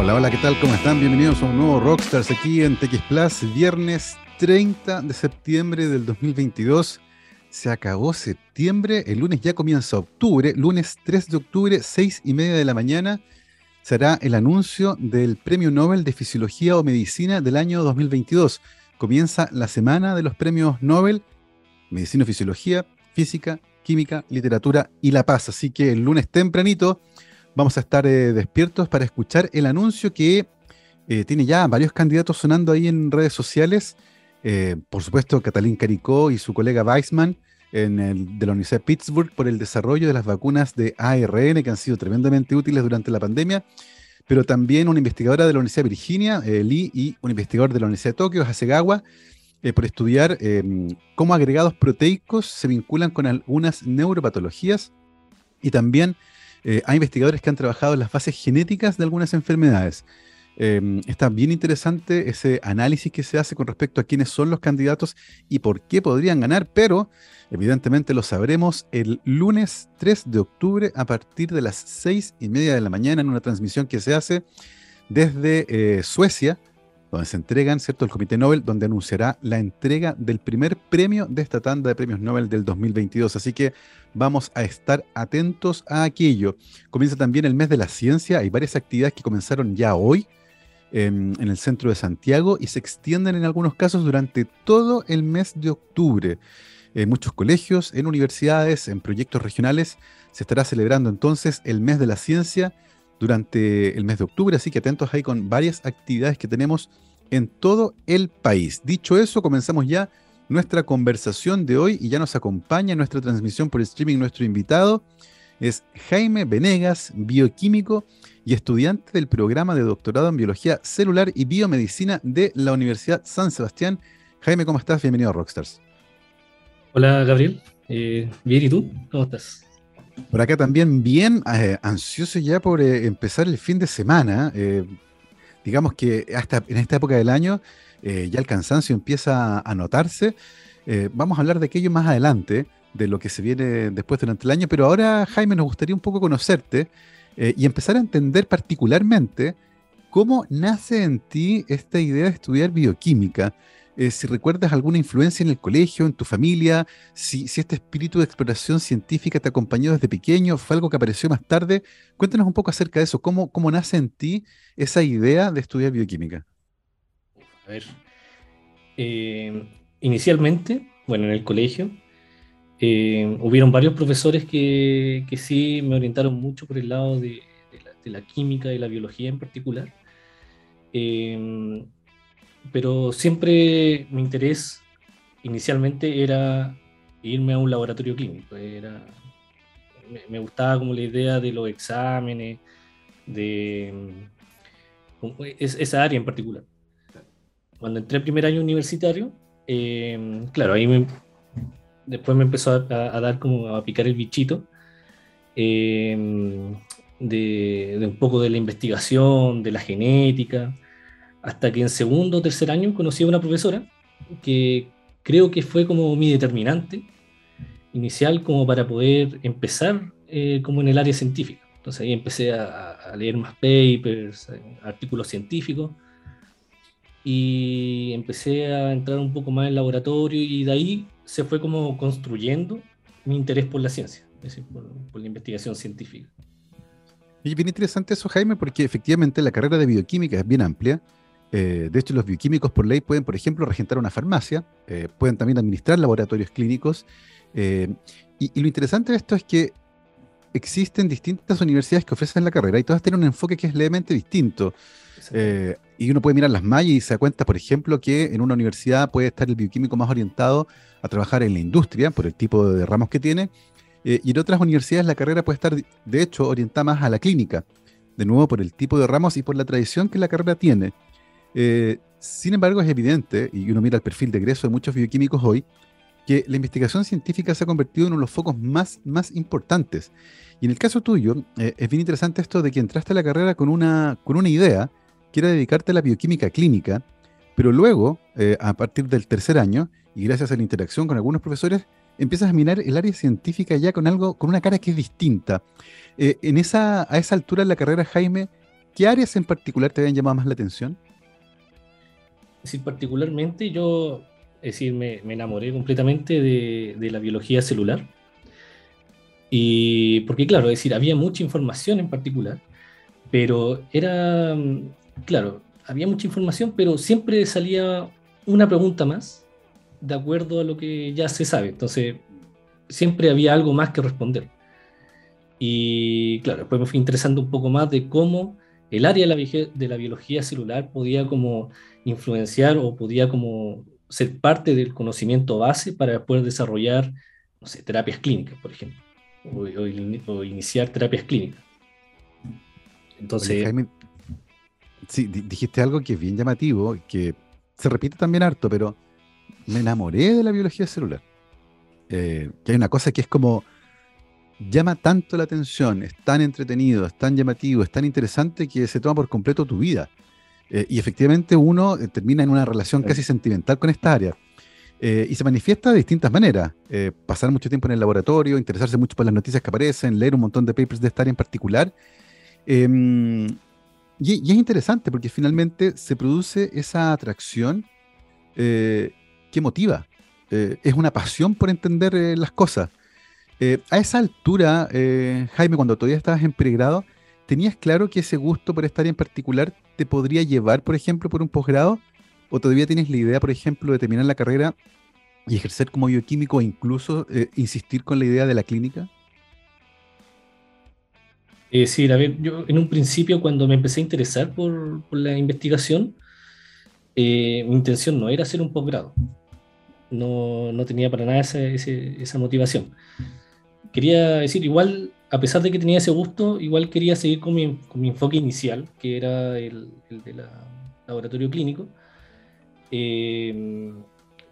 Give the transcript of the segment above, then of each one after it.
Hola, hola, ¿qué tal? ¿Cómo están? Bienvenidos a un nuevo Rockstars aquí en TX Plus, viernes 30 de septiembre del 2022. Se acabó septiembre, el lunes ya comienza octubre, lunes 3 de octubre, 6 y media de la mañana, será el anuncio del Premio Nobel de Fisiología o Medicina del año 2022. Comienza la semana de los premios Nobel, Medicina, Fisiología, Física, Química, Literatura y La Paz. Así que el lunes tempranito vamos a estar eh, despiertos para escuchar el anuncio que eh, tiene ya varios candidatos sonando ahí en redes sociales. Eh, por supuesto, Catalín Caricó y su colega Weissman en el, de la Universidad de Pittsburgh por el desarrollo de las vacunas de ARN que han sido tremendamente útiles durante la pandemia, pero también una investigadora de la Universidad de Virginia, Lee, y un investigador de la Universidad de Tokio, Hasegawa, por estudiar cómo agregados proteicos se vinculan con algunas neuropatologías y también eh, hay investigadores que han trabajado en las bases genéticas de algunas enfermedades. Em, está bien interesante ese análisis que se hace con respecto a quiénes son los candidatos y por qué podrían ganar, pero evidentemente lo sabremos el lunes 3 de octubre a partir de las 6 y media de la mañana en una transmisión que se hace desde eh, Suecia donde se entregan, ¿cierto?, el Comité Nobel, donde anunciará la entrega del primer premio de esta tanda de premios Nobel del 2022. Así que vamos a estar atentos a aquello. Comienza también el mes de la ciencia, hay varias actividades que comenzaron ya hoy em, en, el centro de Santiago y se extienden en algunos casos durante todo el mes de octubre. En muchos colegios, en universidades, en proyectos regionales, se estará celebrando entonces el mes de la ciencia durante el mes de octubre, así que atentos ahí con varias actividades que tenemos en todo el país. Dicho eso, comenzamos ya nuestra conversación de hoy y ya nos acompaña nuestra transmisión por streaming nuestro invitado. Es Jaime Venegas, bioquímico y estudiante del programa de doctorado en biología celular y biomedicina de la Universidad San Sebastián. Jaime, ¿cómo estás? Bienvenido a Rockstars. Hola, Gabriel. Eh, bien, ¿y tú? ¿Cómo estás? Por acá también bien eh, ansioso ya por eh, empezar el fin de semana. Eh, digamos que hasta en esta época del año ya el cansancio empieza a notarse. vamos a hablar de aquello más adelante, de lo que se viene después durante el año, pero ahora Jaime nos gustaría un poco conocerte y empezar a entender particularmente cómo nace en ti esta idea de estudiar bioquímica. Eh, si recuerdas alguna influencia en el colegio, en tu familia, si, este espíritu de exploración científica te acompañó desde pequeño, fue algo que apareció más tarde. Cuéntanos un poco acerca de eso, cómo, nace en ti esa idea de estudiar bioquímica. A ver, eh, inicialmente, bueno, en el colegio, eh, hubieron varios profesores que, sí me orientaron mucho por el lado de, la, química y la biología en particular pero siempre mi interés inicialmente era irme a un laboratorio clínico. Era, me, gustaba como la idea de los exámenes, de esa área en particular. Cuando entré el primer año universitario, em, claro, ahí después me empezó a, dar como a picar el bichito em, de, de, un poco de la investigación, de la genética, hasta que en segundo o tercer año conocí a una profesora que creo que fue como mi determinante inicial como para poder empezar eh, como en el área científica. Entonces ahí empecé a, leer más papers, eh, artículos científicos y empecé a entrar un poco más en el laboratorio y de ahí se fue como construyendo mi interés por la ciencia, es decir, por, por la investigación científica. Y bien interesante eso, Jaime, porque efectivamente la carrera de bioquímica es bien amplia eh, de hecho, los bioquímicos por ley pueden, por ejemplo, regentar una farmacia, eh, pueden también administrar laboratorios clínicos. Eh, y, lo interesante de esto es que existen distintas universidades que ofrecen la carrera y todas tienen un enfoque que es levemente distinto. y uno puede mirar las mallas y se da cuenta, por ejemplo, que en una universidad puede estar el bioquímico más orientado a trabajar en la industria por el tipo de ramos que tiene. y en otras universidades la carrera puede estar, de hecho, orientada más a la clínica. De nuevo, por el tipo de ramos y por la tradición que la carrera tiene. Eh, sin embargo, es evidente, y uno mira el perfil de egreso de muchos bioquímicos hoy, que la investigación científica se ha convertido en uno de los focos más, más importantes. Y en el caso tuyo, eh, es bien interesante esto de que entraste a la carrera con una, con una idea, que era dedicarte a la bioquímica clínica, pero luego, eh, a partir del tercer año, y gracias a la interacción con algunos profesores, empiezas a mirar el área científica ya con algo, con una cara que es distinta. en esa, a esa altura de la carrera, Jaime, ¿qué áreas en particular te habían llamado más la atención? Es decir, particularmente yo, es decir, me, enamoré completamente de, de, la biología celular. Y porque, claro, es decir, había mucha información en particular, pero era, claro, había mucha información, pero siempre salía una pregunta más de acuerdo a lo que ya se sabe. Entonces, siempre había algo más que responder. Y claro, después me fui interesando un poco más de cómo el área de la, biología celular podía como influenciar o podía como ser parte del conocimiento base para poder desarrollar, no sé, terapias clínicas, por ejemplo, o, iniciar terapias clínicas. Entonces... sí, dijiste algo que es bien llamativo, que se repite también harto, pero me enamoré de la biología celular. Eh, que hay una cosa que es como llama tanto la atención, es tan entretenido, es tan llamativo, es tan interesante que se toma por completo tu vida. Eh, y efectivamente uno eh, termina en una relación casi sentimental con esta área. y se manifiesta de distintas maneras. pasar mucho tiempo en el laboratorio, interesarse mucho por las noticias que aparecen, leer un montón de papers de esta área en particular. Em, y, y, es interesante porque finalmente se produce esa atracción que motiva. Eh, es una pasión por entender eh, las cosas. Eh, a esa altura, Jaime, cuando todavía estabas en pregrado, ¿tenías claro que ese gusto por esta área en particular te podría llevar, por ejemplo, por un posgrado? ¿O todavía tienes la idea, por ejemplo, de terminar la carrera y ejercer como bioquímico e incluso insistir con la idea de la clínica? sí, a ver, yo en un principio cuando me empecé a interesar por, la investigación, mi intención no era hacer un posgrado no, no tenía para nada esa, motivación. Quería decir, igual, a pesar de que tenía ese gusto, igual quería seguir con mi, con mi enfoque inicial, que era el, el de la laboratorio clínico. Eh,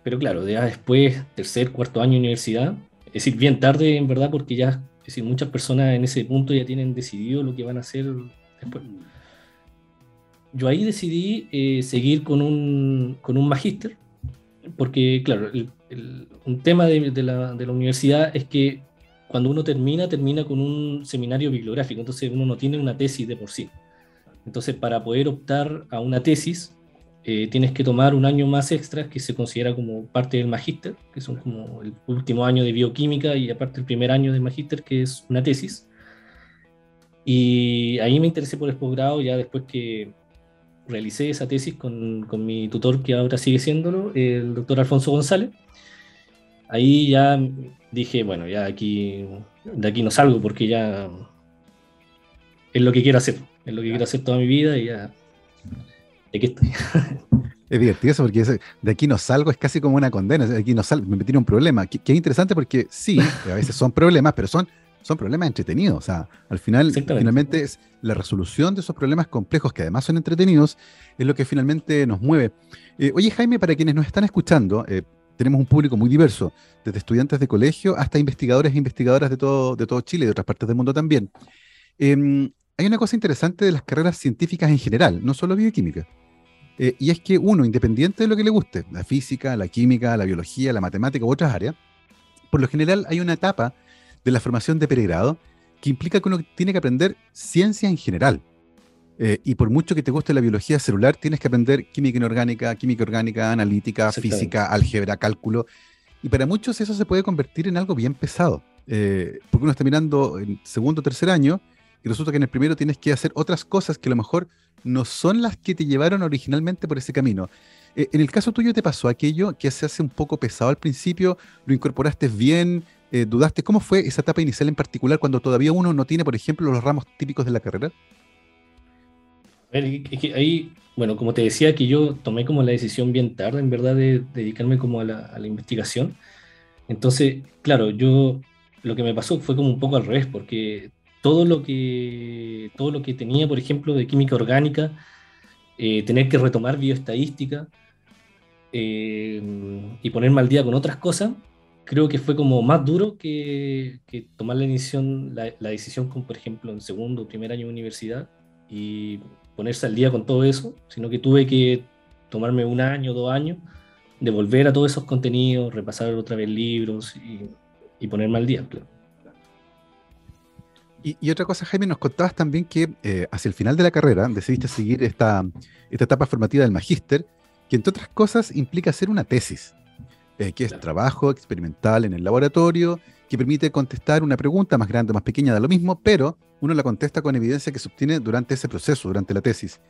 pero claro, ya después, tercer, cuarto año de universidad, es decir, bien tarde en verdad, porque ya, es decir, muchas personas en ese punto ya tienen decidido lo que van a hacer después. Yo ahí decidí eh, seguir con un, con un magíster porque, claro, un tema de, la, universidad es que cuando uno termina, termina con un seminario bibliográfico, entonces uno no tiene una tesis de por sí. Entonces, para poder optar a una tesis, eh, tienes que tomar un año más extra, que se considera como parte del magíster, que son como el último año de bioquímica y aparte el primer año de magíster, que es una tesis. Y ahí me interesé por el posgrado, ya después que realicé esa tesis con, con, mi tutor, que ahora sigue siéndolo, el doctor Alfonso González. Ahí ya dije, bueno, ya aquí, de aquí no salgo porque ya es lo que quiero hacer, es lo que quiero hacer toda mi vida y ya, aquí estoy. Es divertido eso porque de aquí no salgo es casi como una condena, de aquí no salgo, me metí en un problema, que, que, es interesante porque sí, a veces son problemas, pero son son problemas entretenidos. O sea, al final, finalmente es la resolución de esos problemas complejos, que además son entretenidos, es lo que finalmente nos mueve. Eh, oye, Jaime, para quienes nos están escuchando, eh, tenemos un público muy diverso, desde estudiantes de colegio hasta investigadores e investigadoras de todo, de todo Chile y de otras partes del mundo también. Em, hay una cosa interesante de las carreras científicas en general, no solo bioquímica. Eh, y es que uno, independiente de lo que le guste, la física, la química, la biología, la matemática u otras áreas, por lo general hay una etapa de la formación de pregrado, que implica que uno tiene que aprender ciencia en general. Eh, y por mucho que te guste la biología celular, tienes que aprender química inorgánica, química orgánica, analítica, física, álgebra, cálculo. Y para muchos eso se puede convertir en algo bien pesado. Eh, porque uno está mirando en segundo o tercer año y resulta que en el primero tienes que hacer otras cosas que a lo mejor no son las que te llevaron originalmente por ese camino. Eh, en el caso tuyo te pasó aquello que se hace un poco pesado al principio, lo incorporaste bien, dudaste. ¿Cómo fue esa etapa inicial en particular cuando todavía uno no tiene, por ejemplo, los ramos típicos de la carrera? Ahí, bueno, como te decía, que yo tomé como la decisión bien tarde, en verdad, de, dedicarme como a la, investigación. Entonces, claro, yo lo que me pasó fue como un poco al revés, porque todo lo que, todo lo que tenía, por ejemplo, de química orgánica, eh, tener que retomar bioestadística eh, y ponerme al día con otras cosas, creo que fue como más duro que, tomar la decisión, la, decisión con, por ejemplo, en segundo o primer año de universidad y ponerse al día con todo eso, sino que tuve que tomarme un año, dos años, de volver a todos esos contenidos, repasar otra vez libros y, ponerme al día. Y, otra cosa, Jaime, nos contabas también que eh, hacia el final de la carrera decidiste seguir esta, esta etapa formativa del magíster, que entre otras cosas implica hacer una tesis, eh, que es trabajo experimental en el laboratorio, que permite contestar una pregunta más grande o más pequeña, da lo mismo, pero uno la contesta con evidencia que se obtiene durante ese proceso, durante la tesis.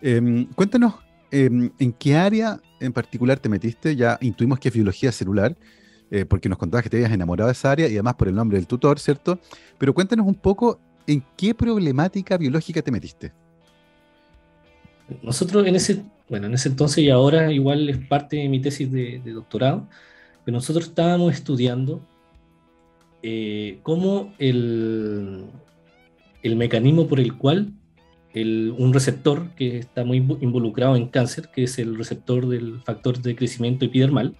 Em, cuéntanos em, en qué área en particular te metiste, ya intuimos que es biología celular, eh, porque nos contabas que te habías enamorado de esa área y además por el nombre del tutor, ¿cierto? Pero cuéntanos un poco en qué problemática biológica te metiste. Nosotros en ese, bueno, en ese entonces y ahora igual es parte de mi tesis de, doctorado, pero nosotros estábamos estudiando eh, cómo el, el mecanismo por el cual un receptor que está muy involucrado en cáncer, que es el receptor del factor de crecimiento epidermal,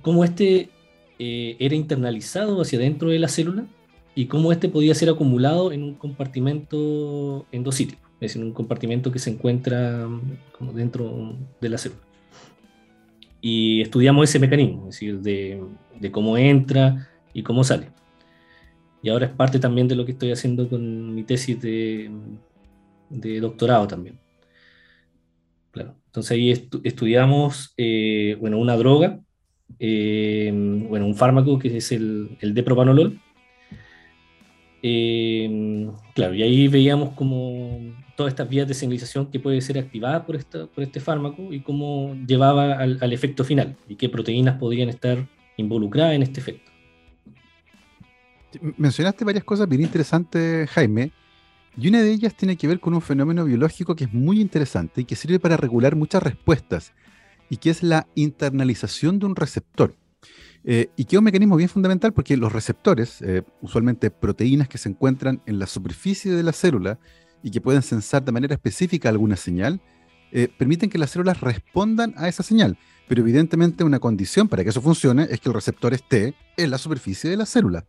cómo este eh, era internalizado hacia dentro de la célula y cómo este podía ser acumulado en un compartimento endocítico, es decir, un compartimento que se encuentra como dentro de la célula. Y estudiamos ese mecanismo, es decir, de, cómo entra y cómo sale. Y ahora es parte también de lo que estoy haciendo con mi tesis de, doctorado también. Claro. Entonces ahí estudiamos eh, bueno, una droga eh, bueno, un fármaco que es el, el depropanolol. Eh, claro, y ahí veíamos como todas estas vías de señalización que puede ser activada por, esta, por este fármaco y cómo llevaba al, efecto final y qué proteínas podrían estar involucradas en este efecto. Mencionaste varias cosas bien interesantes, Jaime, y una de ellas tiene que ver con un fenómeno biológico que es muy interesante y que sirve para regular muchas respuestas y que es la internalización de un receptor. Eh, y que es un mecanismo bien fundamental porque los receptores, eh, usualmente proteínas que se encuentran en la superficie de la célula y que pueden sensar de manera específica alguna señal, eh, permiten que las células respondan a esa señal. Pero evidentemente una condición para que eso funcione es que el receptor esté en la superficie de la célula.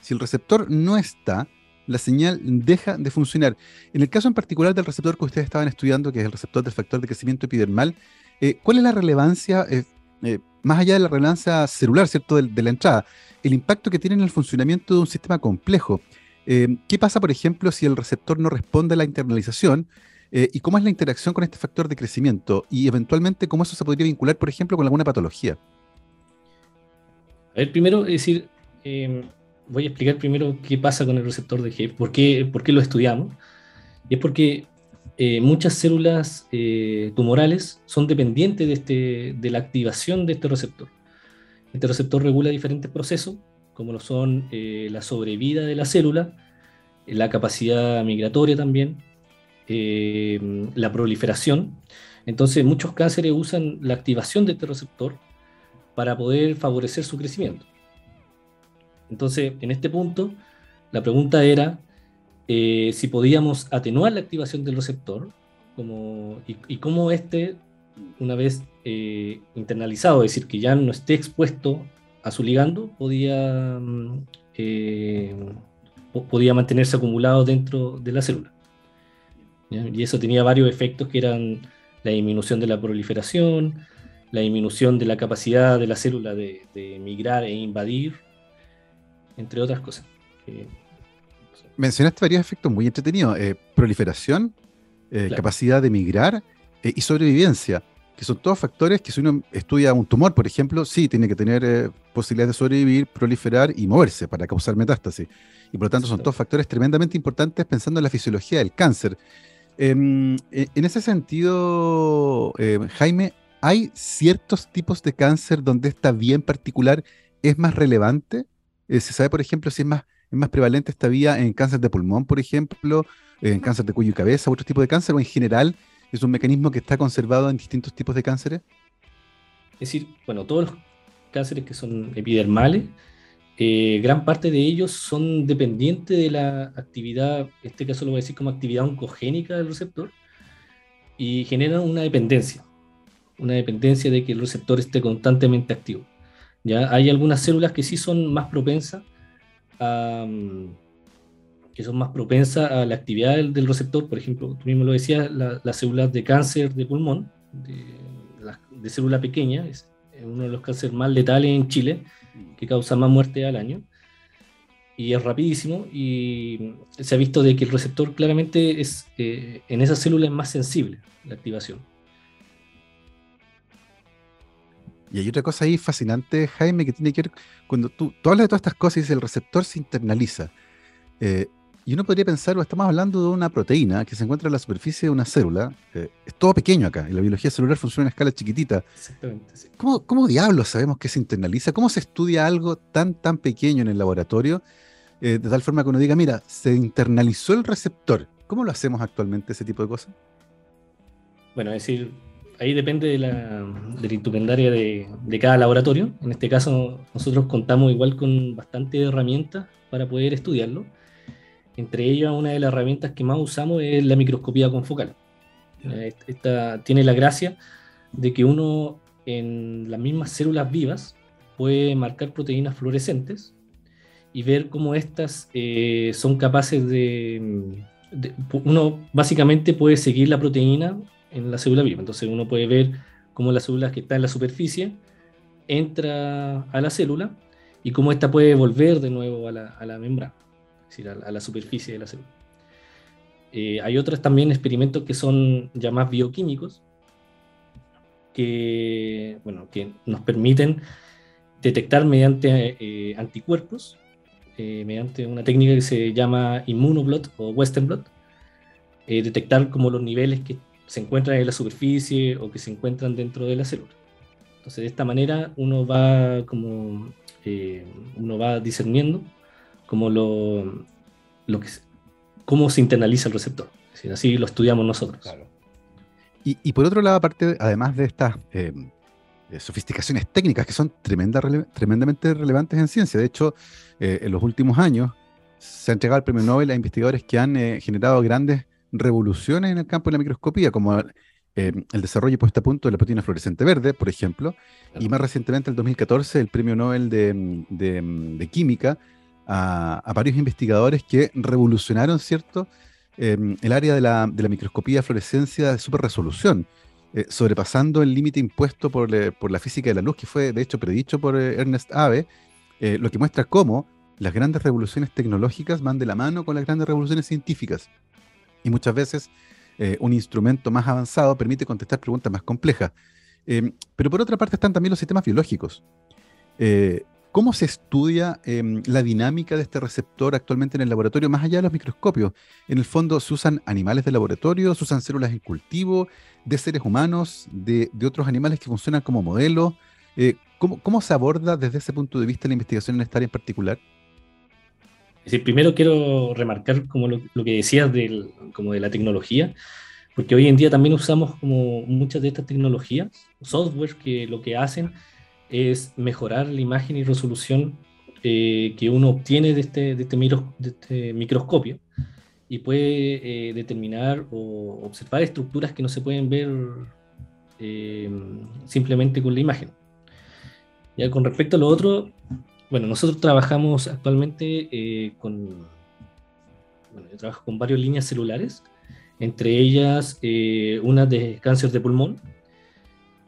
Si el receptor no está, la señal deja de funcionar. En el caso en particular del receptor que ustedes estaban estudiando, que es el receptor del factor de crecimiento epidermal, eh, ¿Cuál es la relevancia, eh, eh, más allá de la relevancia celular, ¿cierto?, de, la entrada, el impacto que tiene en el funcionamiento de un sistema complejo. ¿Qué pasa, por ejemplo, si el receptor no responde a la internalización? ¿Y cómo es la interacción con este factor de crecimiento? Y eventualmente, ¿cómo eso se podría vincular, por ejemplo, con alguna patología? A ver, primero, es decir, voy a explicar primero qué pasa con el receptor de G, por qué, lo estudiamos. Y es porque eh, muchas células eh, tumorales son dependientes de, este, de la activación de este receptor. Este receptor regula diferentes procesos, como lo son eh, la sobrevida de la célula, la capacidad migratoria también, la proliferación. Entonces, muchos cánceres usan la activación de este receptor para poder favorecer su crecimiento. Entonces, en este punto, la pregunta era eh, si podíamos atenuar la activación del receptor como, y, cómo este, una vez eh, internalizado, es decir, que ya no esté expuesto a su ligando, podía, mm, eh, podía mantenerse acumulado dentro de la célula. Y eso tenía varios efectos que eran la disminución de la proliferación, la disminución de la capacidad de la célula de, migrar e invadir, entre otras cosas mencionaste varios efectos muy entretenidos. Eh, proliferación, eh, capacidad de migrar eh, y sobrevivencia, que son todos factores que si uno estudia un tumor, por ejemplo, sí tiene que tener posibilidades de sobrevivir, proliferar y moverse para causar metástasis. Y por lo tanto son todos factores tremendamente importantes pensando en la fisiología del cáncer. Em, en ese sentido, Jaime, ¿hay ciertos tipos de cáncer donde esta vía en particular es más relevante? ¿Se sabe, por ejemplo, si es más es más prevalente esta vía en cáncer de pulmón, por ejemplo, en cáncer de cuello y cabeza, otro tipo de cáncer, o en general es un mecanismo que está conservado en distintos tipos de cánceres? Es decir, bueno, todos los cánceres que son epidermales, eh, gran parte de ellos son dependientes de la actividad, en este caso lo voy a decir como actividad oncogénica del receptor, y generan una dependencia, una dependencia de que el receptor esté constantemente activo. ¿Ya? Hay algunas células que sí son más propensas que son más propensas a la actividad del, receptor, por ejemplo, tú mismo lo decías, las células de cáncer de pulmón, de, célula pequeña, es uno de los cánceres más letales en Chile, que causa más muerte al año. y es rapidísimo y se ha visto de que el receptor claramente es eh, en esa célula es más sensible la activación. Y hay otra cosa ahí fascinante, Jaime, que tiene que ver cuando tú, tú hablas de todas estas cosas y dices el receptor se internaliza. Eh, y uno podría pensar, o estamos hablando de una proteína que se encuentra en la superficie de una célula. Eh, es todo pequeño acá, y la biología celular funciona en escala chiquitita. Exactamente. Sí. ¿Cómo, ¿Cómo, diablos sabemos que se internaliza? ¿Cómo se estudia algo tan, tan pequeño en el laboratorio? Eh, de tal forma que uno diga, mira, se internalizó el receptor. ¿Cómo lo hacemos actualmente ese tipo de cosas? Bueno, es decir, ahí depende de la, de la de, de, cada laboratorio. En este caso, nosotros contamos igual con bastante herramientas para poder estudiarlo entre ellas, una de las herramientas que más usamos es la microscopía confocal. Eh, esta tiene la gracia de que uno en las mismas células vivas puede marcar proteínas fluorescentes y ver cómo estas eh, son capaces de, Uno básicamente puede seguir la proteína en la célula viva. Entonces uno puede ver cómo la célula que está en la superficie entra a la célula y cómo ésta puede volver de nuevo a la, a la membrana es decir, a, la superficie de la célula. Eh, hay otros también experimentos que son ya más bioquímicos, que, bueno, que nos permiten detectar mediante eh, anticuerpos, eh, mediante una técnica que se llama inmunoblot o western blot, detectar como los niveles que se encuentran en la superficie o que se encuentran dentro de la célula. Entonces, de esta manera uno va como uno va discerniendo como lo, lo que, cómo se internaliza el receptor. así lo estudiamos nosotros. Y, por otro lado, aparte, además de estas eh, eh, sofisticaciones técnicas que son tremenda, tremendamente relevantes en ciencia, de hecho, eh, en los últimos años se ha entregado el premio Nobel a investigadores que han generado grandes revoluciones en el campo de la microscopía, como el desarrollo puesto a punto de la proteína fluorescente verde, por ejemplo, y más recientemente, en el 2014, el premio Nobel de, de Química a, varios investigadores que revolucionaron, ¿cierto?, em, el área de la, de la, microscopía fluorescencia de super resolución, eh, sobrepasando el límite impuesto por, por, la física de la luz, que fue de hecho predicho por eh, Ernest Abe, eh, lo que muestra cómo las grandes revoluciones tecnológicas van de la mano con las grandes revoluciones científicas. Y muchas veces un instrumento más avanzado permite contestar preguntas más complejas. Em, pero por otra parte están también los sistemas biológicos. ¿Cómo se estudia em, la dinámica de este receptor actualmente en el laboratorio, más allá de los microscopios? En el fondo, ¿se usan animales de laboratorio? ¿Se usan células en cultivo? ¿De seres humanos? ¿De, otros animales que funcionan como modelos? Eh, ¿cómo, se aborda desde ese punto de vista la investigación en esta área en particular? Primero quiero remarcar como lo, que decías del, como de la tecnología, porque hoy en día también usamos como muchas de estas tecnologías, software que lo que hacen es mejorar la imagen y resolución eh, que uno obtiene de este, de este, este microscopio y puede eh, determinar o observar estructuras que no se pueden ver eh, simplemente con la imagen. Ya con respecto a lo otro, bueno, nosotros trabajamos actualmente con, bueno, yo trabajo con varias líneas celulares, entre ellas una de cáncer de pulmón.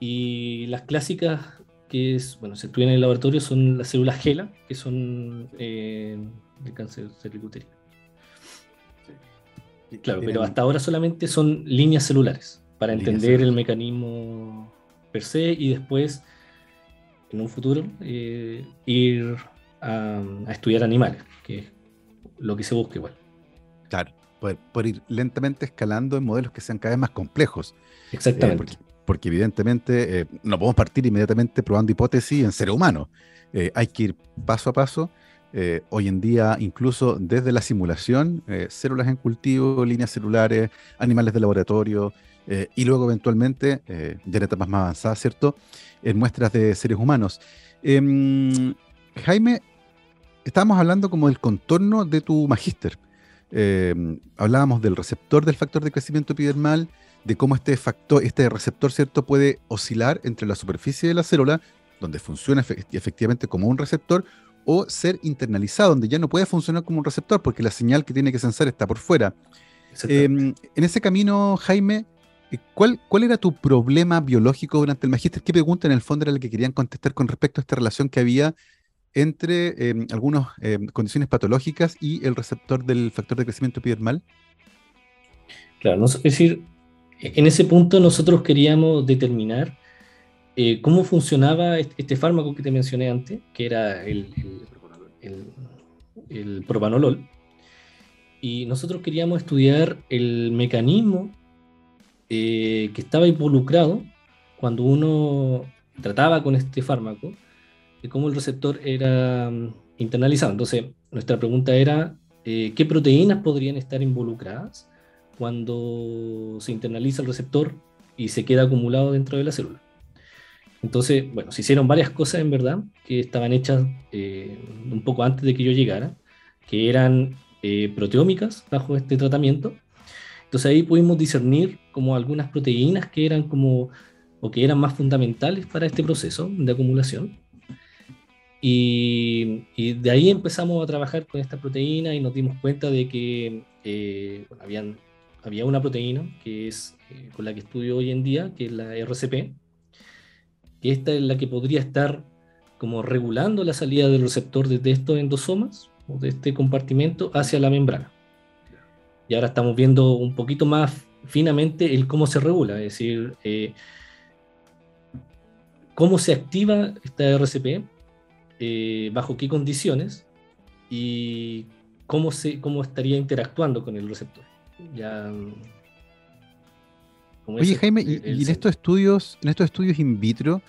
Y las clásicas que es, bueno, se estudian en el laboratorio son las células GELA, que son eh, de cáncer cervicuterino. Claro, pero hasta ahora solamente son líneas celulares para entender el mecanismo per se y después, en un futuro, eh, ir a, estudiar animales, que es lo que se busca igual. Claro, poder, ir lentamente escalando en modelos que sean cada vez más complejos. Exactamente. Eh, porque evidentemente eh, no podemos partir inmediatamente probando hipótesis en seres humanos. Hay que ir paso a paso. Hoy en día, incluso desde la simulación, células en cultivo, líneas celulares, animales de laboratorio, y luego eventualmente, ya en etapas más avanzadas, ¿cierto?, en muestras de seres humanos. Em, Jaime, estábamos hablando como del contorno de tu magíster. Em, hablábamos del receptor del factor de crecimiento epidermal, de cómo este factor, este receptor, ¿cierto?, puede oscilar entre la superficie de la célula, donde funciona efectivamente como un receptor, o ser internalizado, donde ya no puede funcionar como un receptor, porque la señal que tiene que sensar está por fuera. Em, en ese camino, Jaime, eh, ¿cuál, ¿cuál era tu problema biológico durante el magíster? ¿Qué pregunta en el fondo era la que querían contestar con respecto a esta relación que había entre em, algunas em, condiciones patológicas y el receptor del factor de crecimiento epidermal? Claro, es decir, en ese punto nosotros queríamos determinar eh, cómo funcionaba este, fármaco que te mencioné antes, que era el, el, propanolol, y nosotros queríamos estudiar el mecanismo eh, que estaba involucrado cuando uno trataba con este fármaco, de cómo el receptor era mm, internalizado. Entonces, nuestra pregunta era, eh, ¿qué proteínas podrían estar involucradas cuando se internaliza el receptor y se queda acumulado dentro de la célula? Entonces, bueno, se hicieron varias cosas en verdad que estaban hechas eh, un poco antes de que yo llegara, que eran proteómicas bajo este tratamiento. Entonces ahí pudimos discernir como algunas proteínas que eran como o que eran más fundamentales para este proceso de acumulación. Y, de ahí empezamos a trabajar con esta proteína y nos dimos cuenta de que eh, habían, había una proteína que es con la que estudio hoy en día, que es la RCP, que esta es la que podría estar como regulando la salida del receptor desde estos endosomas o de este compartimento hacia la membrana. Y ahora estamos viendo un poquito más finamente el cómo se regula, es decir, eh, cómo se activa esta RCP, eh, bajo qué condiciones y cómo, se, cómo estaría interactuando con el receptor. Ya, Oye, Jaime, y, en estos estudios, en estos estudios in vitro,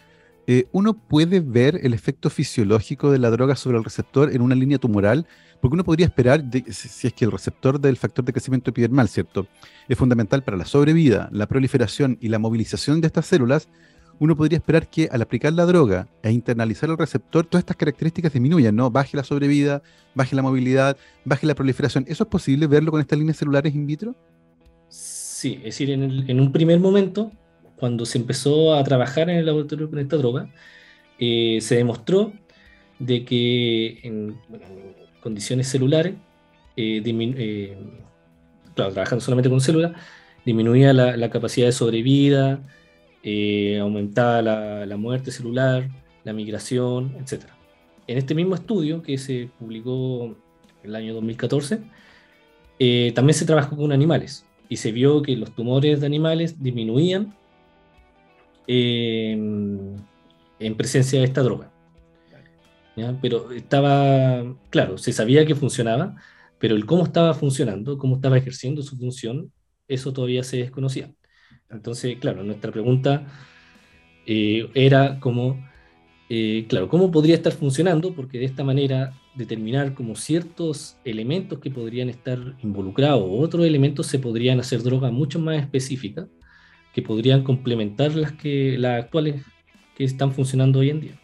eh, uno puede ver el efecto fisiológico de la droga sobre el receptor en una línea tumoral, porque uno podría esperar, si es que el receptor del factor de crecimiento epidermal, ¿cierto? Es fundamental para la sobrevida, la proliferación y la movilización de estas células, uno podría esperar que al aplicar la droga e internalizar el receptor, todas estas características disminuyan, ¿no? Baje la sobrevida, baje la movilidad, baje la proliferación. ¿Eso es posible verlo con estas líneas celulares in vitro? Sí, es decir, en, un primer momento, cuando se empezó a trabajar en el laboratorio con esta droga, eh, se demostró de que en, condiciones celulares, eh, eh, claro, trabajando solamente con células, disminuía la, capacidad de sobrevida, aumentaba la, la, muerte celular, la migración, etc. En este mismo estudio que se publicó en el año 2014, también se trabajó con animales y se vio que los tumores de animales disminuían en presencia de esta droga. Pero estaba, claro, se sabía que funcionaba, pero el cómo estaba funcionando, cómo estaba ejerciendo su función, eso todavía se desconocía. Entonces, claro, nuestra pregunta eh, era como, eh, claro, ¿cómo podría estar funcionando? Porque de esta manera determinar como ciertos elementos que podrían estar involucrados o otros elementos se podrían hacer drogas mucho más específicas que podrían complementar las, que, las actuales que están funcionando hoy en día.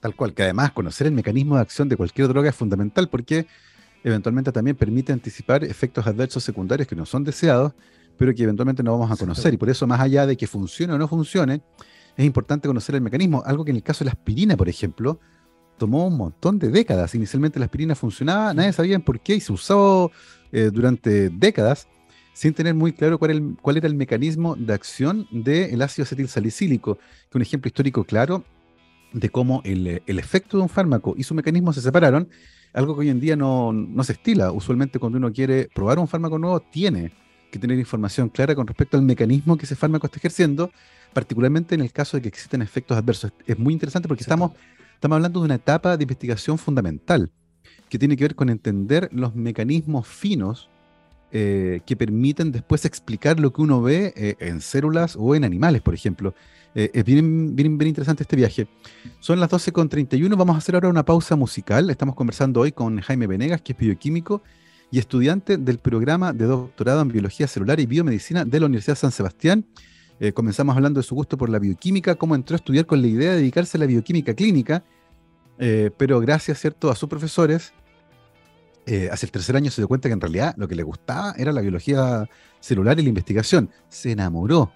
Tal cual, que además conocer el mecanismo de acción de cualquier droga es fundamental porque eventualmente también permite anticipar efectos adversos secundarios que no son deseados, pero que eventualmente no vamos a conocer. Y por eso, más allá de que funcione o no funcione, es importante conocer el mecanismo. Algo que en el caso de la aspirina, por ejemplo, tomó un montón de décadas. Inicialmente la aspirina funcionaba, nadie sabía por qué y se usó eh, durante décadas sin tener muy claro cuál, cuál era el mecanismo de acción del ácido acetil salicílico, que un ejemplo histórico claro de cómo el, efecto de un fármaco y su mecanismo se separaron, algo que hoy en día no, se estila. Usualmente cuando uno quiere probar un fármaco nuevo, tiene que tener información clara con respecto al mecanismo que ese fármaco está ejerciendo, particularmente en el caso de que existen efectos adversos. Es muy interesante porque estamos, estamos hablando de una etapa de investigación fundamental que tiene que ver con entender los mecanismos finos eh, que permiten después explicar lo que uno ve eh, en células o en animales, por ejemplo. Eh, es bien, bien, bien, interesante este viaje. Son las 12.31, vamos a hacer ahora una pausa musical. Estamos conversando hoy con Jaime Venegas, que es bioquímico y estudiante del programa de doctorado en biología celular y biomedicina de la Universidad San Sebastián. comenzamos hablando de su gusto por la bioquímica, cómo entró a estudiar con la idea de dedicarse a la bioquímica clínica, pero gracias ¿cierto? a sus profesores eh, hace el tercer año se dio cuenta que en realidad lo que le gustaba era la biología celular y la investigación. Se enamoró,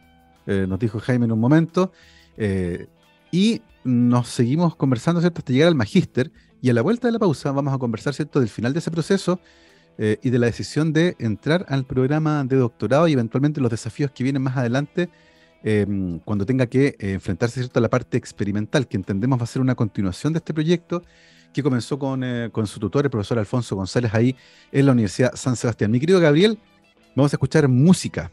eh, nos dijo Jaime en un momento, eh, y nos seguimos conversando, hasta llegar al magíster, y a la vuelta de la pausa vamos a conversar, ¿cierto?, del final de ese proceso y de la decisión de entrar al programa de doctorado y eventualmente los desafíos que vienen más adelante cuando tenga que eh, enfrentarse ¿cierto? a la parte experimental, que entendemos va a ser una continuación de este proyecto que comenzó con, eh, con su tutor, el profesor Alfonso González, ahí en la Universidad San Sebastián. Mi querido Gabriel, vamos a escuchar música.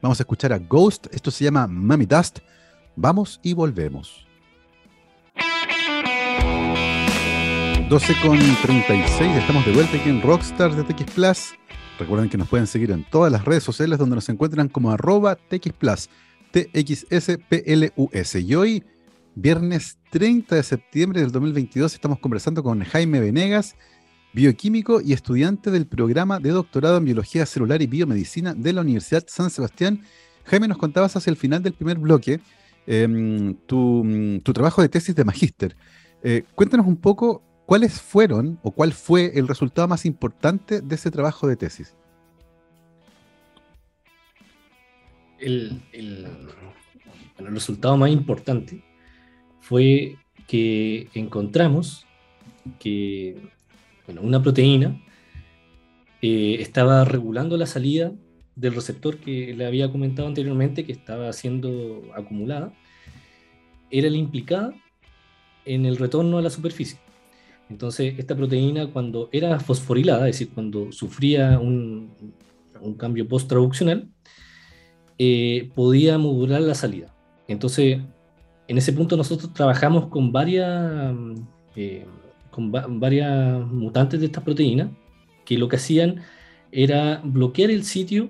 Vamos a escuchar a Ghost. Esto se llama Mami Dust. Vamos y volvemos. 12 con 36, estamos de vuelta aquí en Rockstars de TX Plus. Recuerden que nos pueden seguir en todas las redes sociales donde nos encuentran como arroba TX Plus, T-X-S-P-L-U-S. Y hoy, viernes 30 de septiembre del 2022, estamos conversando con Jaime Venegas, bioquímico y estudiante del programa de doctorado en biología celular y biomedicina de la Universidad San Sebastián. Jaime, nos contabas hacia el final del primer bloque em, tu, tu, trabajo de tesis de magíster. Eh, cuéntanos un poco ¿cuáles fueron o cuál fue el resultado más importante de ese trabajo de tesis? El, resultado más importante fue que encontramos que una proteína eh, estaba regulando la salida del receptor que le había comentado anteriormente que estaba siendo acumulada, era la implicada en el retorno a la superficie. Entonces, esta proteína cuando era fosforilada, es decir, cuando sufría un, cambio post-traduccional, eh, podía modular la salida. Entonces, en ese punto nosotros trabajamos con varias, eh, con varias mutantes de esta proteína que lo que hacían era bloquear el sitio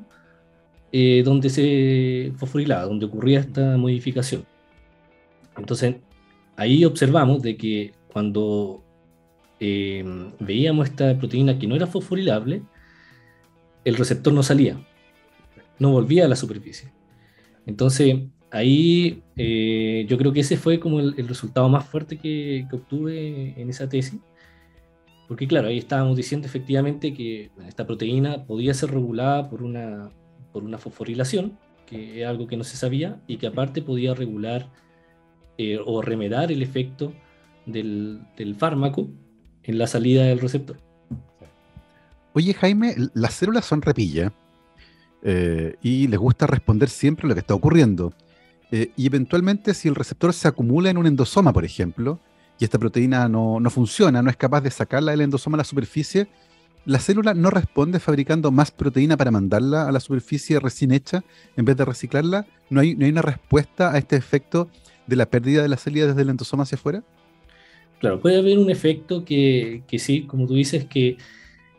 eh, donde se fosforilaba, donde ocurría esta modificación. Entonces, ahí observamos de que cuando eh, veíamos esta proteína que no era fosforilable, el receptor no salía, no volvía a la superficie. Entonces, ahí eh, yo creo que ese fue como el, resultado más fuerte que, obtuve en esa tesis, porque claro, ahí estábamos diciendo efectivamente que esta proteína podía ser regulada por una, por una fosforilación, que es algo que no se sabía, y que aparte podía regular eh, o remedar el efecto del, del fármaco en la salida del receptor. Oye, Jaime, las células son repilla eh, y les gusta responder siempre lo que está ocurriendo. Eh, y eventualmente, si el receptor se acumula en un endosoma, por ejemplo, y esta proteína no, funciona, no es capaz de sacarla del endosoma a la superficie, la célula no responde fabricando más proteína para mandarla a la superficie recién hecha en vez de reciclarla. ¿No hay, no hay una respuesta a este efecto de la pérdida de la salida desde el endosoma hacia afuera? Claro, puede haber un efecto que, que sí, como tú dices, que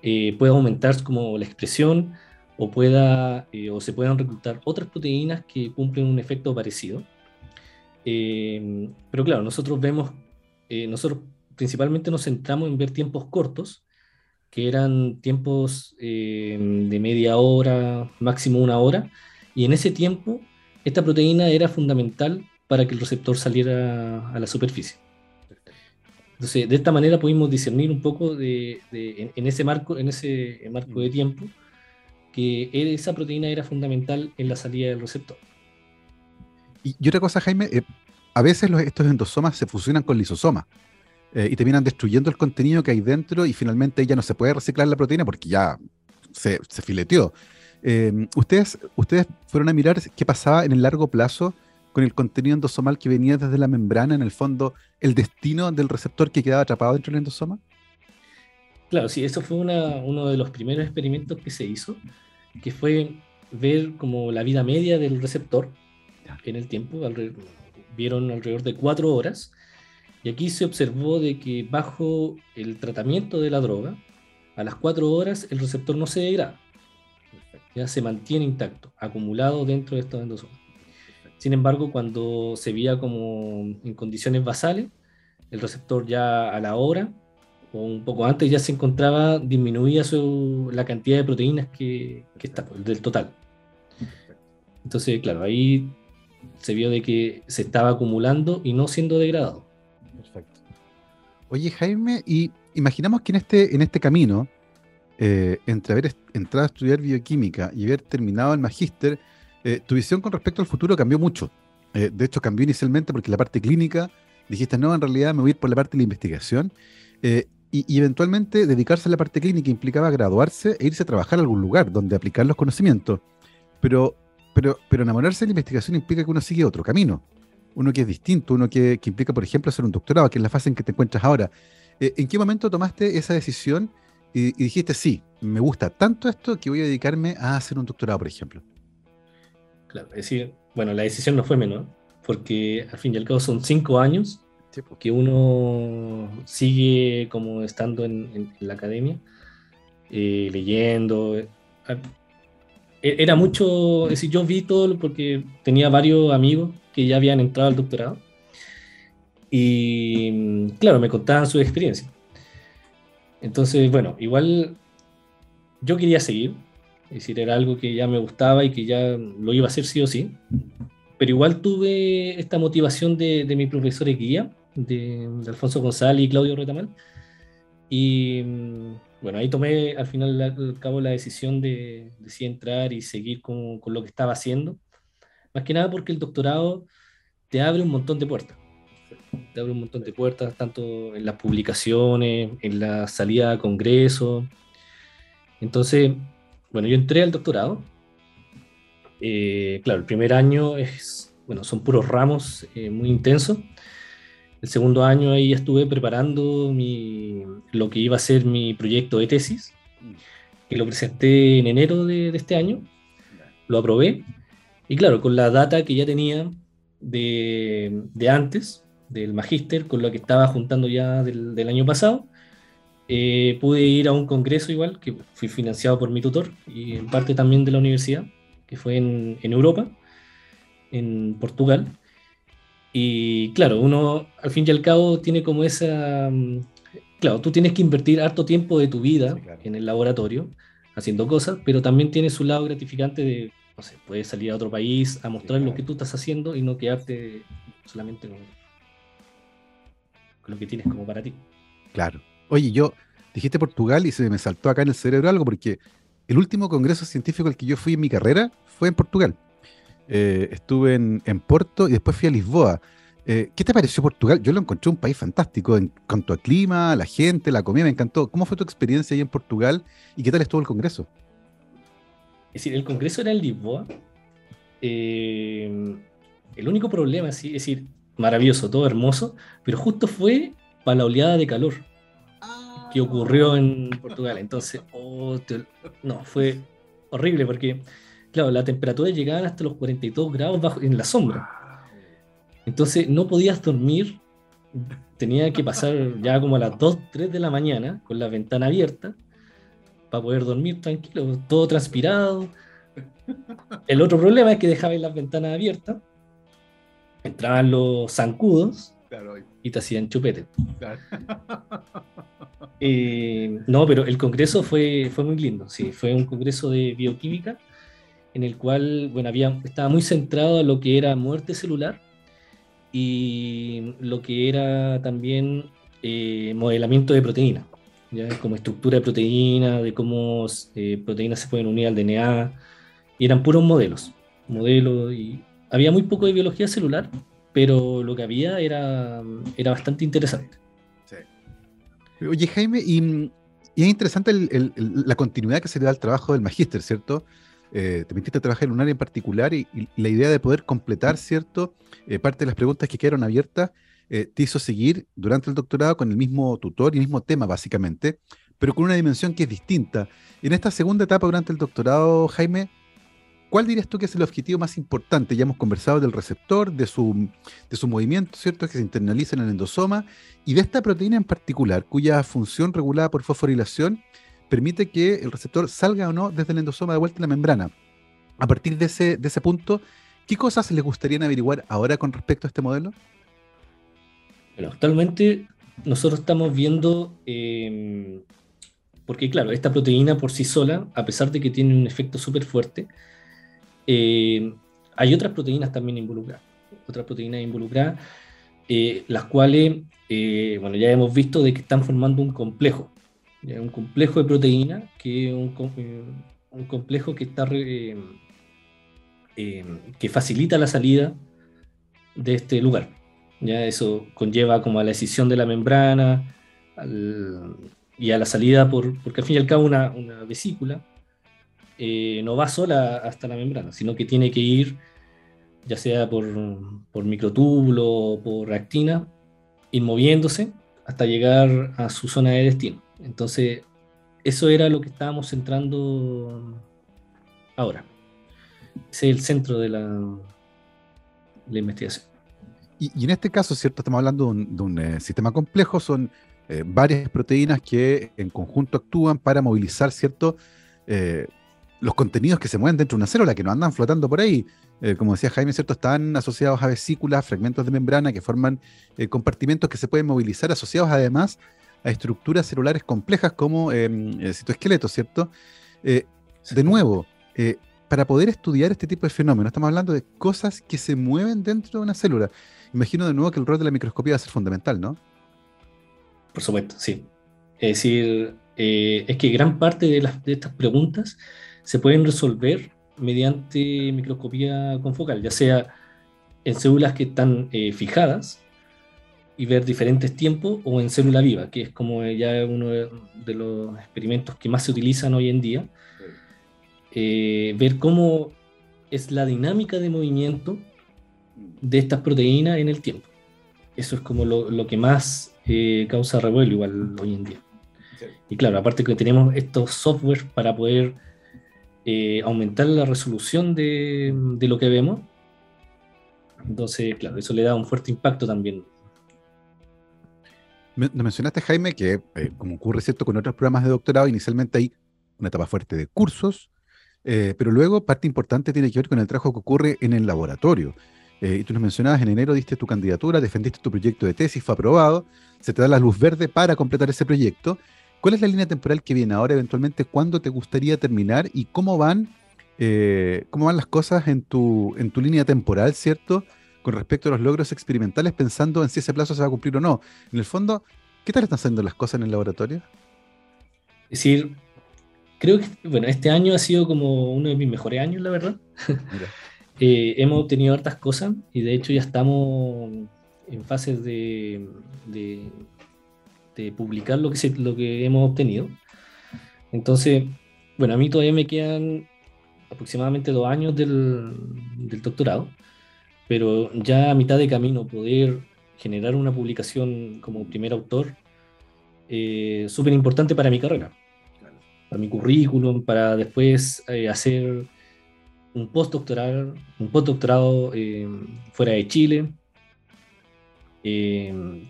eh, pueda aumentar como la expresión o, pueda, eh, o se puedan reclutar otras proteínas que cumplen un efecto parecido. Eh, pero claro, nosotros vemos, nosotros principalmente nos centramos en ver tiempos cortos, que eran tiempos de media hora, máximo una hora, y en ese tiempo esta proteína era fundamental para que el receptor saliera a la superficie. Entonces, de esta manera pudimos discernir un poco de, en, ese marco, en ese marco de mm. tiempo que esa proteína era fundamental en la salida del receptor. Y, otra cosa, Jaime, eh, a veces estos endosomas se fusionan con lisosomas eh, y terminan destruyendo el contenido que hay dentro y finalmente ya no se puede reciclar la proteína porque ya se, fileteó. Eh, ustedes, ustedes fueron a mirar qué pasaba en el largo plazo con el contenido endosomal que venía desde la membrana, en el fondo, el destino del receptor que quedaba atrapado dentro del endosoma? Claro, sí, eso fue uno de los primeros experimentos que se hizo, que fue ver como la vida media del receptor en el tiempo, vieron alrededor de cuatro horas, y aquí se observó de que bajo el tratamiento de la droga, a las cuatro horas el receptor no se degrada, ya se mantiene intacto, acumulado dentro de estos endosomas. Sin embargo, cuando se veía como en condiciones basales, el receptor ya a la hora o un poco antes ya se encontraba, disminuía su, la cantidad de proteínas que, que está, del total. Entonces, claro, ahí se vio de que se estaba acumulando y no siendo degradado. Perfecto. Oye, Jaime, y imaginamos que en este, en este camino, eh, entre haber entrado a estudiar bioquímica y haber terminado el magíster, eh, tu visión con respecto al futuro cambió mucho. Eh, de hecho, cambió inicialmente porque la parte clínica, dijiste, no, en realidad me voy a ir por la parte de la investigación. Y, eventualmente dedicarse a la parte clínica implicaba graduarse e irse a trabajar a algún lugar donde aplicar los conocimientos. Pero, pero, pero enamorarse de la investigación implica que uno sigue otro camino, uno que es distinto, uno que, implica, por ejemplo, hacer un doctorado, que es la fase en que te encuentras ahora. Eh, ¿En qué momento tomaste esa decisión y, dijiste, sí, me gusta tanto esto que voy a dedicarme a hacer un doctorado, por ejemplo? Claro, es decir, bueno, la decisión no fue menor, porque al fin y al cabo son cinco años que uno sigue como estando en, la academia, eh, leyendo. Eh, e, era mucho, es decir, yo vi todo porque tenía varios amigos que ya habían entrado al doctorado y claro, me contaban su experiencia. Entonces, bueno, igual yo quería seguir, es decir, era algo que ya me gustaba y que ya lo iba a hacer sí o sí, pero igual tuve esta motivación de, de mi profesor guía, de, Alfonso González y Claudio Retamal, y bueno, ahí tomé al final al cabo la decisión de, de sí entrar y seguir con, con lo que estaba haciendo, más que nada porque el doctorado te abre un montón de puertas te abre un montón de puertas, tanto en las publicaciones, en la salida a congresos. Entonces, bueno, yo entré al doctorado. Eh, claro, el primer año es, bueno, son puros ramos eh, muy intensos. El segundo año ahí estuve preparando lo que iba a ser mi proyecto de tesis, que lo presenté en enero de, este año. Lo aprobé. Y claro, con la data que ya tenía de, antes, del magíster con lo que estaba juntando ya del, año pasado. Eh, pude ir a un congreso igual, que fui financiado por mi tutor y en parte también de la universidad, que fue en Europa, en Portugal. Y claro, uno al fin y al cabo tiene como esa... Mm, claro, tú tienes que invertir harto tiempo de tu vida en el laboratorio haciendo cosas, pero también tiene su lado gratificante de, no sé, puedes salir a otro país a mostrar lo que tú estás haciendo y no quedarte solamente con lo que tienes como para ti. Claro. Oye, yo dijiste Portugal y se me saltó acá en el cerebro algo porque el último congreso científico al que yo fui en mi carrera fue en Portugal. Eh, estuve en, Porto y después fui a Lisboa. Eh, ¿Qué te pareció Portugal? Yo lo encontré un país fantástico en cuanto a clima, la gente, la comida, me encantó. ¿Cómo fue tu experiencia ahí en Portugal y qué tal estuvo el congreso? Es decir, el congreso era en Lisboa. Eh, el único problema, es decir, maravilloso, todo hermoso, pero justo fue para la oleada de calor que ocurrió en Portugal. Entonces, oh, no, fue horrible porque, claro, la temperatura llegaba hasta los 42 grados bajo, en la sombra. Entonces, no podías dormir, tenía que pasar ya como a las 2, 3 de la mañana con la ventana abierta para poder dormir tranquilo, todo transpirado. El otro problema es que dejaba las ventanas abiertas entraban los zancudos y te hacían chupete. Eh, no, pero el congreso fue, fue muy lindo, sí, fue un congreso de bioquímica en el cual, bueno, había, estaba muy centrado a lo que era muerte celular y lo que era también eh, modelamiento de proteína, ¿ya? como estructura de proteína, de cómo eh, proteínas se pueden unir al DNA, y eran puros modelos, modelos y había muy poco de biología celular, pero lo que había era, era bastante interesante. Oye, Jaime, y, es interesante la continuidad que se le da al trabajo del magíster, ¿cierto? Eh, te metiste a trabajar en un área en particular y, la idea de poder completar, ¿cierto? Eh, parte de las preguntas que quedaron abiertas eh, te hizo seguir durante el doctorado con el mismo tutor y el mismo tema, básicamente, pero con una dimensión que es distinta. En esta segunda etapa durante el doctorado, Jaime, ¿Cuál dirías tú que es el objetivo más importante? Ya hemos conversado del receptor, de su, de su movimiento, ¿cierto? Que se internaliza en el endosoma y de esta proteína en particular, cuya función regulada por fosforilación permite que el receptor salga o no desde el endosoma de vuelta a la membrana. A partir de ese, de ese punto, ¿qué cosas les gustaría averiguar ahora con respecto a este modelo? Bueno, actualmente nosotros estamos viendo, em, porque claro, esta proteína por sí sola, a pesar de que tiene un efecto súper fuerte, eh, hay otras proteínas también involucradas, otras proteínas involucradas, eh, las cuales, eh, bueno, ya hemos visto de que están formando un complejo, un complejo de proteínas, que es un, complejo que está que facilita la salida de este lugar. Ya eso conlleva como a la escisión de la membrana y a la salida por, porque al fin y al cabo una, vesícula eh, no va sola hasta la membrana, sino que tiene que ir ya sea por, por o por reactina, ir moviéndose hasta llegar a su zona de destino. Entonces, eso era lo que estábamos centrando ahora. Ese es el centro de la, investigación. Y, en este caso, ¿cierto? Estamos hablando de un, eh, sistema complejo, son eh, varias proteínas que en conjunto actúan para movilizar, ¿cierto? Eh, los contenidos que se mueven dentro de una célula, que no andan flotando por ahí. como decía Jaime, ¿cierto? Están asociados a vesículas, fragmentos de membrana que forman compartimentos que se pueden movilizar, asociados además a estructuras celulares complejas como em, el citoesqueleto, ¿cierto? de nuevo, para poder estudiar este tipo de fenómenos, estamos hablando de cosas que se mueven dentro de una célula. Imagino de nuevo que el rol de la microscopía va a ser fundamental, ¿no? Por supuesto, sí. Es decir, eh, es que gran parte de, las, de estas preguntas se pueden resolver mediante microscopía confocal, ya sea en células que están eh, fijadas y ver diferentes tiempos o en célula viva, que es como ya uno de los experimentos que más se utilizan hoy en día, eh, ver cómo es la dinámica de movimiento de estas proteínas en el tiempo. Eso es como lo, que más eh, causa revuelo igual hoy en día. Y claro, aparte que tenemos estos softwares para poder eh, aumentar la resolución de, de, lo que vemos, entonces, claro, eso le da un fuerte impacto también. Me, mencionaste, Jaime, que como ocurre cierto con otros programas de doctorado, inicialmente hay una etapa fuerte de cursos, eh, pero luego parte importante tiene que ver con el trabajo que ocurre en el laboratorio. Eh, y tú nos mencionabas, en enero diste tu candidatura, defendiste tu proyecto de tesis, fue aprobado, se te da la luz verde para completar ese proyecto. ¿Cuál es la línea temporal que viene ahora eventualmente? ¿Cuándo te gustaría terminar y cómo van, eh, cómo van las cosas en tu, en tu línea temporal, ¿cierto? Con respecto a los logros experimentales, pensando en si ese plazo se va a cumplir o no. En el fondo, ¿qué tal están haciendo las cosas en el laboratorio? Es decir, creo que, bueno, este año ha sido como uno de mis mejores años, la verdad. Eh, hemos obtenido hartas cosas y de hecho ya estamos en fases de, de, publicar lo que, lo que hemos obtenido. Entonces, bueno, a mí todavía me quedan aproximadamente dos años del, del doctorado, pero ya a mitad de camino poder generar una publicación como primer autor, eh, súper importante para mi carrera para mi currículum, para después eh, hacer un postdoctoral, un postdoctorado eh, fuera de Chile. Eh,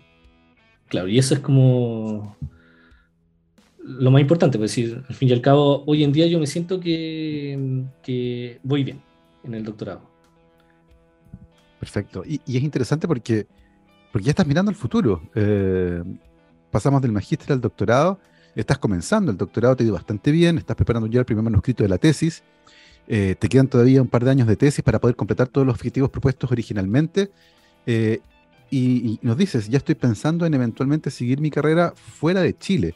claro, y eso es como lo más importante, pues decir, al fin y al cabo, hoy en día yo me siento que, que voy bien en el doctorado. Perfecto. Y, es interesante porque, porque ya estás mirando el futuro. pasamos del magíster al doctorado estás comenzando, el doctorado te ha ido bastante bien, estás preparando ya el primer manuscrito de la tesis, eh, te quedan todavía un par de años de tesis para poder completar todos los objetivos propuestos originalmente. Eh, y, nos dices, ya estoy pensando en eventualmente seguir mi carrera fuera de Chile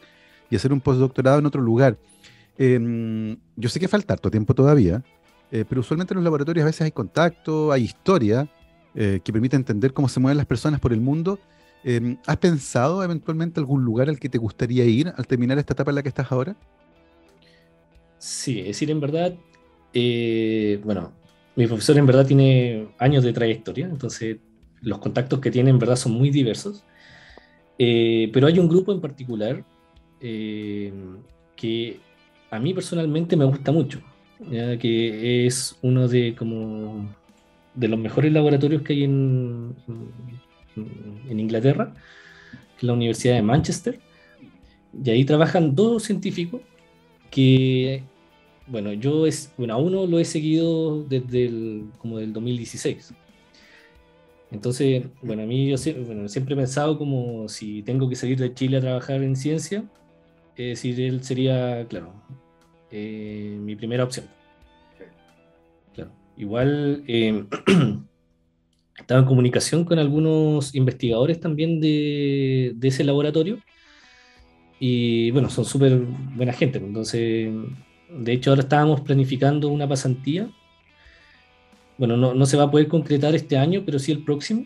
y hacer un postdoctorado en otro lugar. Em, yo sé que falta harto tiempo todavía, eh, pero usualmente en los laboratorios a veces hay contacto, hay historia que permite entender cómo se mueven las personas por el mundo Em, ¿Has pensado eventualmente algún lugar al que te gustaría ir al terminar esta etapa en la que estás ahora? Sí, es decir, en verdad, eh, bueno, mi profesor en verdad tiene años de trayectoria, entonces los contactos que tiene en verdad son muy diversos, eh, pero hay un grupo en particular eh, que a mí personalmente me gusta mucho, que es uno de como de los mejores laboratorios que hay en, en Inglaterra, que es la Universidad de Manchester, y ahí trabajan dos científicos que, bueno, yo es, bueno, a uno lo he seguido desde el, como del 2016. Entonces, bueno, a mí yo siempre he pensado como si tengo que salir de Chile a trabajar en ciencia, es decir, él sería, claro, eh, mi primera opción. Igual, eh, estaba en comunicación con algunos investigadores también de, ese laboratorio. Y bueno, son súper buena gente. Entonces, de hecho, ahora estábamos planificando una pasantía. Bueno, no, se va a poder concretar este año, pero sí el próximo,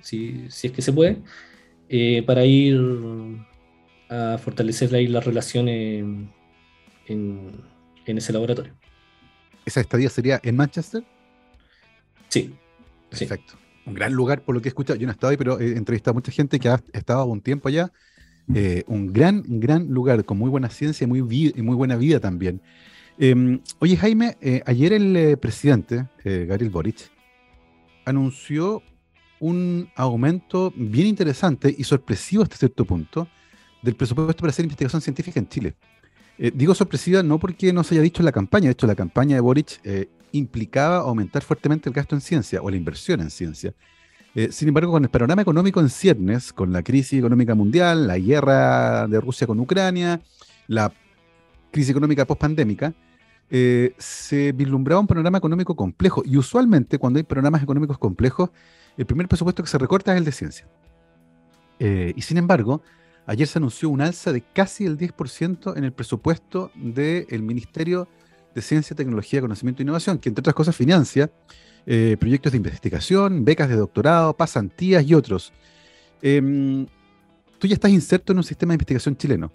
si, es que se puede, eh, para ir a fortalecer ahí las relaciones en, en ese laboratorio. ¿Esa estadía sería en Manchester? Sí. Perfecto. Un gran lugar, por lo que he escuchado. Yo no he estado ahí, pero he entrevistado a mucha gente que ha estado un tiempo allá. Eh, un gran, gran lugar con muy buena ciencia y muy, y muy buena vida también. Em, oye, Jaime, eh, ayer el eh, presidente, Gabriel Boric, anunció un aumento bien interesante y sorpresivo hasta cierto punto del presupuesto para hacer investigación científica en Chile. Digo sorpresiva no porque no se haya dicho en la campaña, de hecho la campaña de Boric implicaba aumentar fuertemente el gasto en ciencia o la inversión en ciencia. Eh, sin embargo, con el panorama económico en ciernes, con la crisis económica mundial, la guerra de Rusia con Ucrania, la crisis económica post-pandémica, eh, se vislumbraba un panorama económico complejo. Y usualmente, cuando hay programas económicos complejos, el primer presupuesto que se recorta es el de ciencia. Eh, y sin embargo, ayer se anunció un alza de casi el 10% en el presupuesto del Ministerio de Ciencia, Tecnología, Conocimiento e Innovación, que entre otras cosas financia eh, proyectos de investigación, becas de doctorado, pasantías y otros. Em, tú ya estás inserto en un sistema de investigación chileno,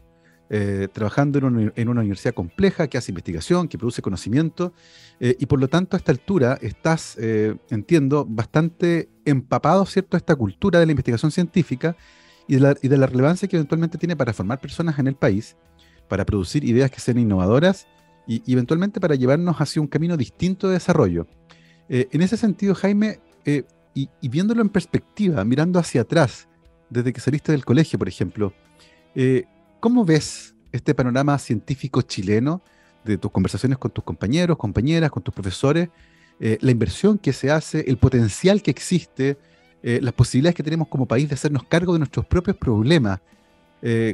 eh, trabajando en una, universidad compleja que hace investigación, que produce conocimiento, eh, y por lo tanto a esta altura estás, entiendo, bastante empapado, ¿cierto?, a esta cultura de la investigación científica y de, la, y de la relevancia que eventualmente tiene para formar personas en el país, para producir ideas que sean innovadoras y, y eventualmente para llevarnos hacia un camino distinto de desarrollo. Eh, en ese sentido, Jaime, eh, y, viéndolo en perspectiva, mirando hacia atrás, desde que saliste del colegio, por ejemplo, eh, ¿cómo ves este panorama científico chileno de tus conversaciones con tus compañeros, compañeras, con tus profesores, la inversión que se hace, el potencial que existe, las posibilidades que tenemos como país de hacernos cargo de nuestros propios problemas?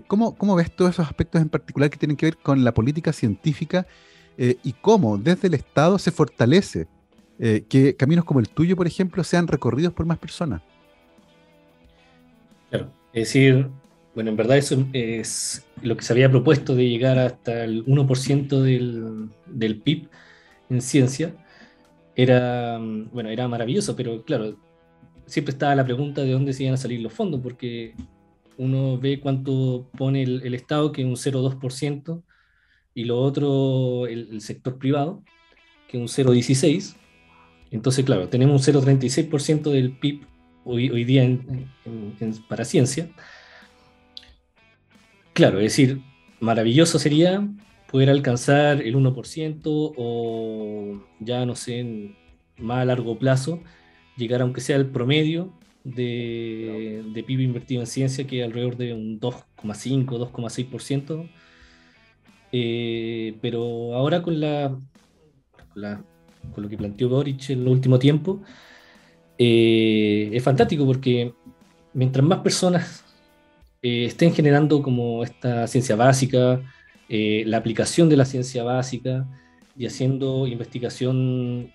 ¿cómo, ¿Cómo ves todos esos aspectos en particular que tienen que ver con la política científica y cómo desde el Estado se fortalece eh, que caminos como el tuyo, por ejemplo, sean recorridos por más personas. Claro, es decir, bueno, en verdad eso es lo que se había propuesto de llegar hasta el 1% del, del PIB en ciencia. Era, bueno, era maravilloso, pero claro, siempre estaba la pregunta de dónde se iban a salir los fondos, porque uno ve cuánto pone el, Estado, que es un 0,2%, y lo otro, el, sector privado, que es un 0,16%, entonces, claro, tenemos un 0,36% del PIB hoy, día para ciencia. Claro, es decir, maravilloso sería poder alcanzar el 1% o ya no sé, más a largo plazo, llegar aunque sea al promedio de, PIB invertido en ciencia, que es alrededor de un 2,5, 2,6%. Eh, pero ahora con la, la con lo que planteó Boric en el último tiempo, eh, es fantástico porque mientras más personas eh, estén generando como esta ciencia básica, eh, la aplicación de la ciencia básica y haciendo investigación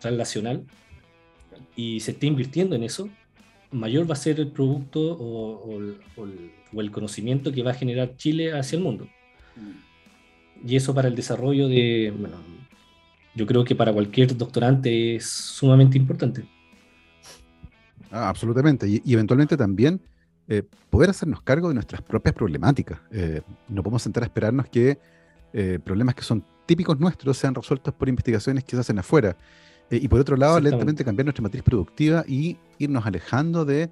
translacional y se esté invirtiendo en eso, mayor va a ser el producto o, el, conocimiento que va a generar Chile hacia el mundo. Mm. Y eso para el desarrollo de, yo creo que para cualquier doctorante es sumamente importante. Ah, absolutamente. Y, eventualmente también eh, poder hacernos cargo de nuestras propias problemáticas. Eh, no podemos sentar a esperarnos que eh, problemas que son típicos nuestros sean resueltos por investigaciones que se hacen afuera. Y por otro lado, lentamente cambiar nuestra matriz productiva y irnos alejando de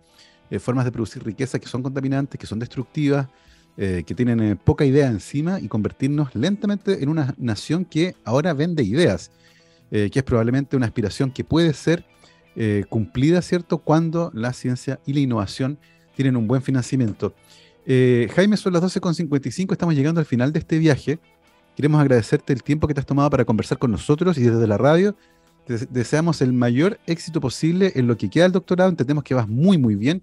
formas de producir riqueza que son contaminantes, que son destructivas, eh, que tienen eh, poca idea encima y convertirnos lentamente en una nación que ahora vende ideas, eh, que es probablemente una aspiración que puede ser cumplida, ¿cierto?, cuando la ciencia y la innovación tienen un buen financiamiento. Jaime, son las 12.55, estamos llegando al final de este viaje. Queremos agradecerte el tiempo que te has tomado para conversar con nosotros y desde la radio deseamos el mayor éxito posible en lo que queda del doctorado. Entendemos que vas muy, muy bien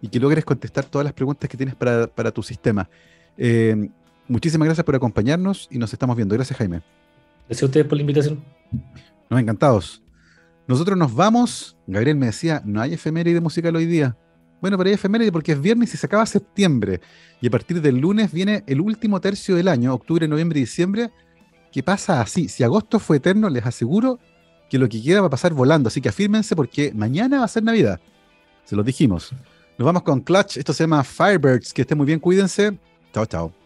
y que logres contestar todas las preguntas que tienes para, tu sistema. Eh, muchísimas gracias por acompañarnos y nos estamos viendo. Gracias, Jaime. Gracias a ustedes por la invitación. Nos encantados. Nosotros nos vamos. Gabriel me decía, no hay efeméride de musical hoy día. Bueno, pero hay efeméride porque es viernes y se acaba septiembre. Y a partir del lunes viene el último tercio del año, octubre, noviembre y diciembre, que pasa así. Si agosto fue eterno, les aseguro que lo que queda va a pasar volando. Así que afírmense porque mañana va a ser Navidad. Se los dijimos. Nos vamos con Clutch. Esto se llama Firebirds. Que esté muy bien, cuídense. Chao, chao.